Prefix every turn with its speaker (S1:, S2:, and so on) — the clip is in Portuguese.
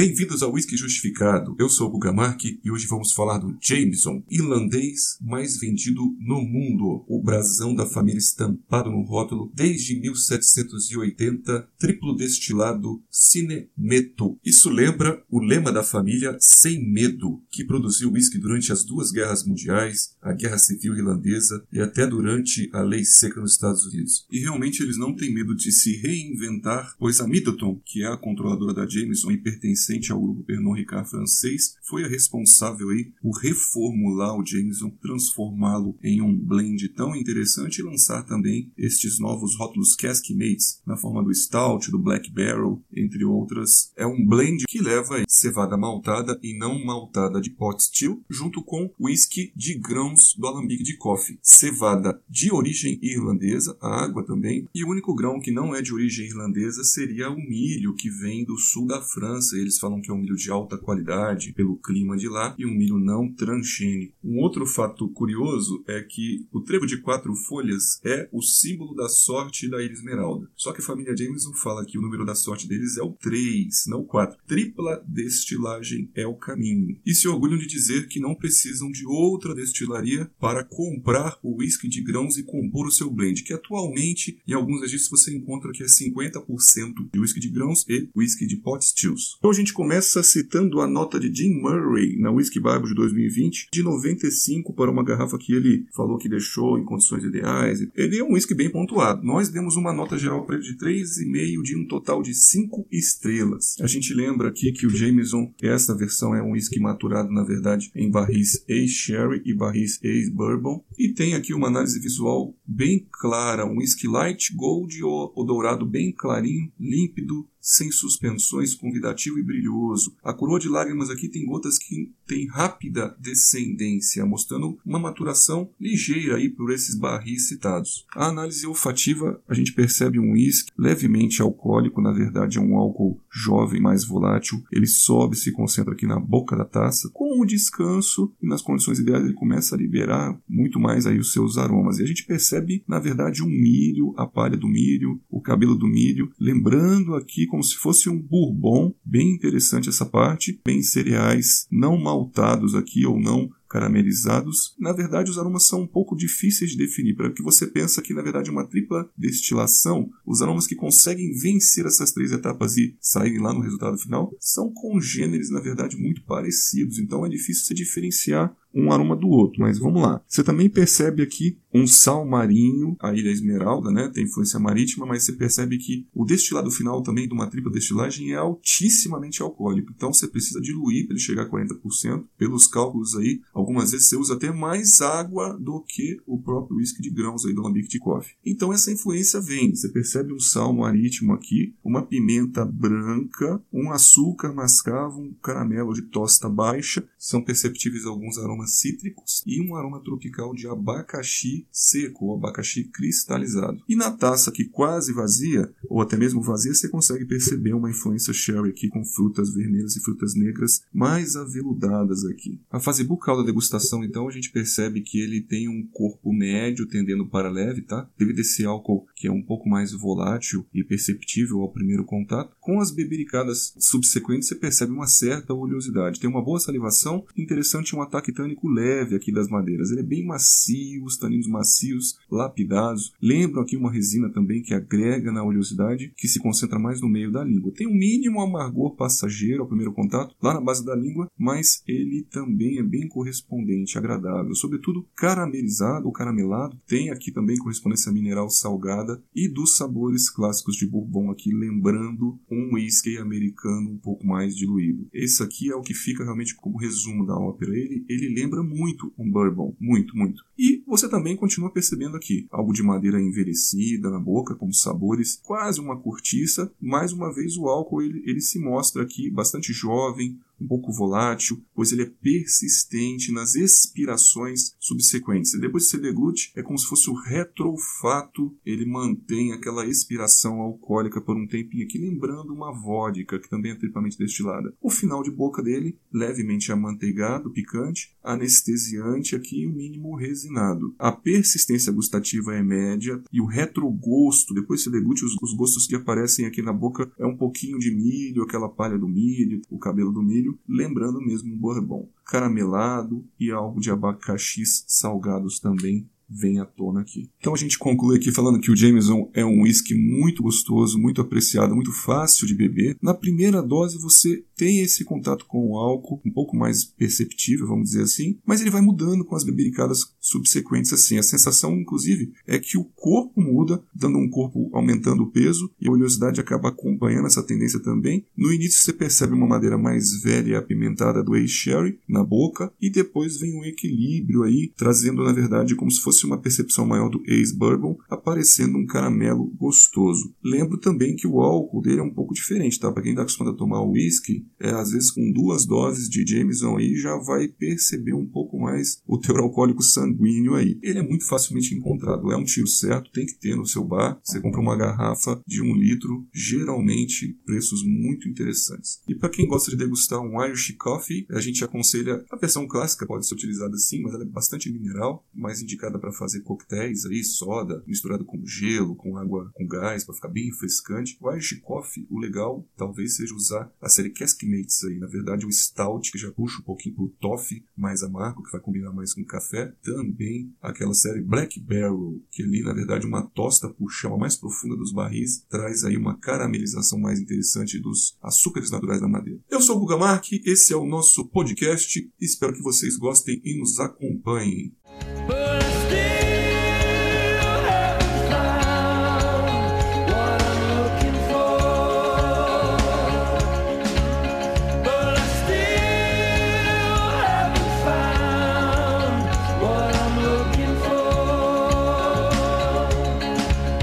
S1: Bem-vindos ao Whisky Justificado. Eu sou o Bugamark e hoje vamos falar do Jameson, irlandês mais vendido no mundo. O brasão da família estampado no rótulo desde 1780, triplo destilado Cinemeto. Isso lembra o lema da família Sem Medo, que produziu whisky durante as duas guerras mundiais, a Guerra Civil Irlandesa e até durante a Lei Seca nos Estados Unidos. E realmente eles não têm medo de se reinventar, pois a Middleton, que é a controladora da Jameson e pertencente ao grupo Pernod Ricard francês, foi a responsável aí por reformular o Jameson, transformá-lo em um blend tão interessante e lançar também estes novos rótulos Cask Mates na forma do Stout, do Black Barrel, entre outras. É um blend que leva cevada maltada e não maltada de pot still, junto com whisky de grãos do alambique de coffee, cevada de origem irlandesa, a água também, e o único grão que não é de origem irlandesa seria o milho que vem do sul da França. Eles falam que é um milho de alta qualidade pelo clima de lá e um milho não transgênico. Um outro fato curioso é que o trevo de quatro folhas é o símbolo da sorte da Ilha Esmeralda. Só que a família Jameson fala que o número da sorte deles é o 3, não o 4. Tripla destilagem é o caminho. E se orgulham de dizer que não precisam de outra destilaria para comprar o whisky de grãos e compor o seu blend, que atualmente em alguns registros você encontra que é 50% de whisky de grãos e whisky de pot stills. Então a gente começa citando a nota de Jim Murray na Whisky Bible de 2020, de 95 para uma garrafa que ele falou que deixou em condições ideais. Ele é um whisky bem pontuado. Nós demos uma nota geral para ele de 3,5 de um total de 5 estrelas. A gente lembra aqui que o Jameson, essa versão é um whisky maturado, na verdade, em barris ex-sherry e barris ex-bourbon. E tem aqui uma análise visual bem clara, um whisky light gold ou dourado bem clarinho, límpido, sem suspensões, convidativo e brilhoso. A coroa de lágrimas aqui tem gotas que têm rápida descendência, mostrando uma maturação ligeira aí por esses barris citados. A análise olfativa, a gente percebe um uísque levemente alcoólico, na verdade é um álcool jovem, mais volátil. Ele sobe, se concentra aqui na boca da taça. Com o descanso e nas condições ideais ele começa a liberar muito mais aí os seus aromas. E a gente percebe, na verdade, um milho, a palha do milho, o cabelo do milho, lembrando aqui como se fosse um bourbon, bem interessante essa parte, bem cereais não maltados aqui ou não caramelizados. Na verdade, os aromas são um pouco difíceis de definir, para que você pensa que na verdade é uma tripla destilação, os aromas que conseguem vencer essas três etapas e saírem lá no resultado final são congêneres, na verdade, muito parecidos. Então é difícil se diferenciar um aroma do outro. Mas vamos lá. Você também percebe aqui um sal marinho, a Ilha Esmeralda, né? Tem influência marítima, mas você percebe que o destilado final também de uma tripla destilagem é altissimamente alcoólico. Então você precisa diluir para ele chegar a 40%. Pelos cálculos aí, algumas vezes você usa até mais água do que o próprio whisky de grãos aí do alambique de coffee. Então essa influência vem. Você percebe um sal marítimo aqui, uma pimenta branca, um açúcar mascavo, um caramelo de tosta baixa. São perceptíveis alguns aromas cítricos e um aroma tropical de abacaxi seco ou abacaxi cristalizado. E na taça que quase vazia, ou até mesmo vazia, você consegue perceber uma influência sherry aqui com frutas vermelhas e frutas negras mais aveludadas aqui. A fase bucal da degustação, então, a gente percebe que ele tem um corpo médio tendendo para leve, tá? Devido a esse álcool que é um pouco mais volátil e perceptível ao primeiro contato. Com as bebericadas subsequentes, você percebe uma certa oleosidade. Tem uma boa salivação, interessante um ataque tânico leve aqui das madeiras. Ele é bem macio, os taninos macios, lapidados. Lembram aqui uma resina também que agrega na oleosidade, que se concentra mais no meio da língua. Tem um mínimo amargor passageiro ao primeiro contato, lá na base da língua, mas ele também é bem correspondente, agradável. Sobretudo caramelizado ou caramelado. Tem aqui também correspondência mineral salgada e dos sabores clássicos de Bourbon aqui, lembrando um whisky americano um pouco mais diluído. Esse aqui é o que fica realmente como resumo da ópera. Ele, ele lembra muito um bourbon, muito, muito. E você também continua percebendo aqui algo de madeira envelhecida na boca, como sabores, quase uma cortiça. Mais uma vez o álcool ele, ele se mostra aqui bastante jovem, um pouco volátil, pois ele é persistente nas expirações subsequentes. E depois que você deglute, é como se fosse o retrofato, ele mantém aquela expiração alcoólica por um tempinho aqui, lembrando uma vodka, que também é triplamente destilada. O final de boca dele, levemente amanteigado, picante, anestesiante aqui e o mínimo resinado. A persistência gustativa é média e o retrogosto, depois você degute os, os gostos que aparecem aqui na boca, é um pouquinho de milho, aquela palha do milho, o cabelo do milho, lembrando mesmo um bourbon. Caramelado e algo de abacaxis salgados também vem à tona aqui. Então a gente conclui aqui falando que o Jameson é um whisky muito gostoso, muito apreciado, muito fácil de beber. Na primeira dose você tem esse contato com o álcool um pouco mais perceptível, vamos dizer assim, mas ele vai mudando com as bebericadas subsequentes assim. A sensação, inclusive, é que o corpo muda, dando um corpo aumentando o peso e a oleosidade acaba acompanhando essa tendência também. No início você percebe uma madeira mais velha e apimentada do A-Sherry na boca e depois vem um equilíbrio aí, trazendo na verdade como se fosse uma percepção maior do ex-bourbon, aparecendo um caramelo gostoso. Lembro também que o álcool dele é um pouco diferente, tá? Para quem está acostumado a tomar whisky, é, às vezes com duas doses de Jameson aí já vai perceber um pouco mais o teor alcoólico sanguíneo aí. Ele é muito facilmente encontrado, é um tiro certo, tem que ter no seu bar. Você compra uma garrafa de um litro, geralmente preços muito interessantes. E para quem gosta de degustar um Irish Coffee, a gente aconselha a versão clássica, pode ser utilizada sim, mas ela é bastante mineral, mais indicada para fazer coquetéis aí, soda, misturado com gelo, com água com gás, para ficar bem refrescante. O Irish Coffee, o legal talvez seja usar a série Caskmates aí. Na verdade, o Stout, que já puxa um pouquinho pro Toffee, mais amargo, que vai combinar mais com café. Também aquela série Black Barrel, que ali, na verdade, uma tosta por chama mais profunda dos barris, traz aí uma caramelização mais interessante dos açúcares naturais da madeira. Eu sou o Guga Mark, esse é o nosso podcast. Espero que vocês gostem e nos acompanhem.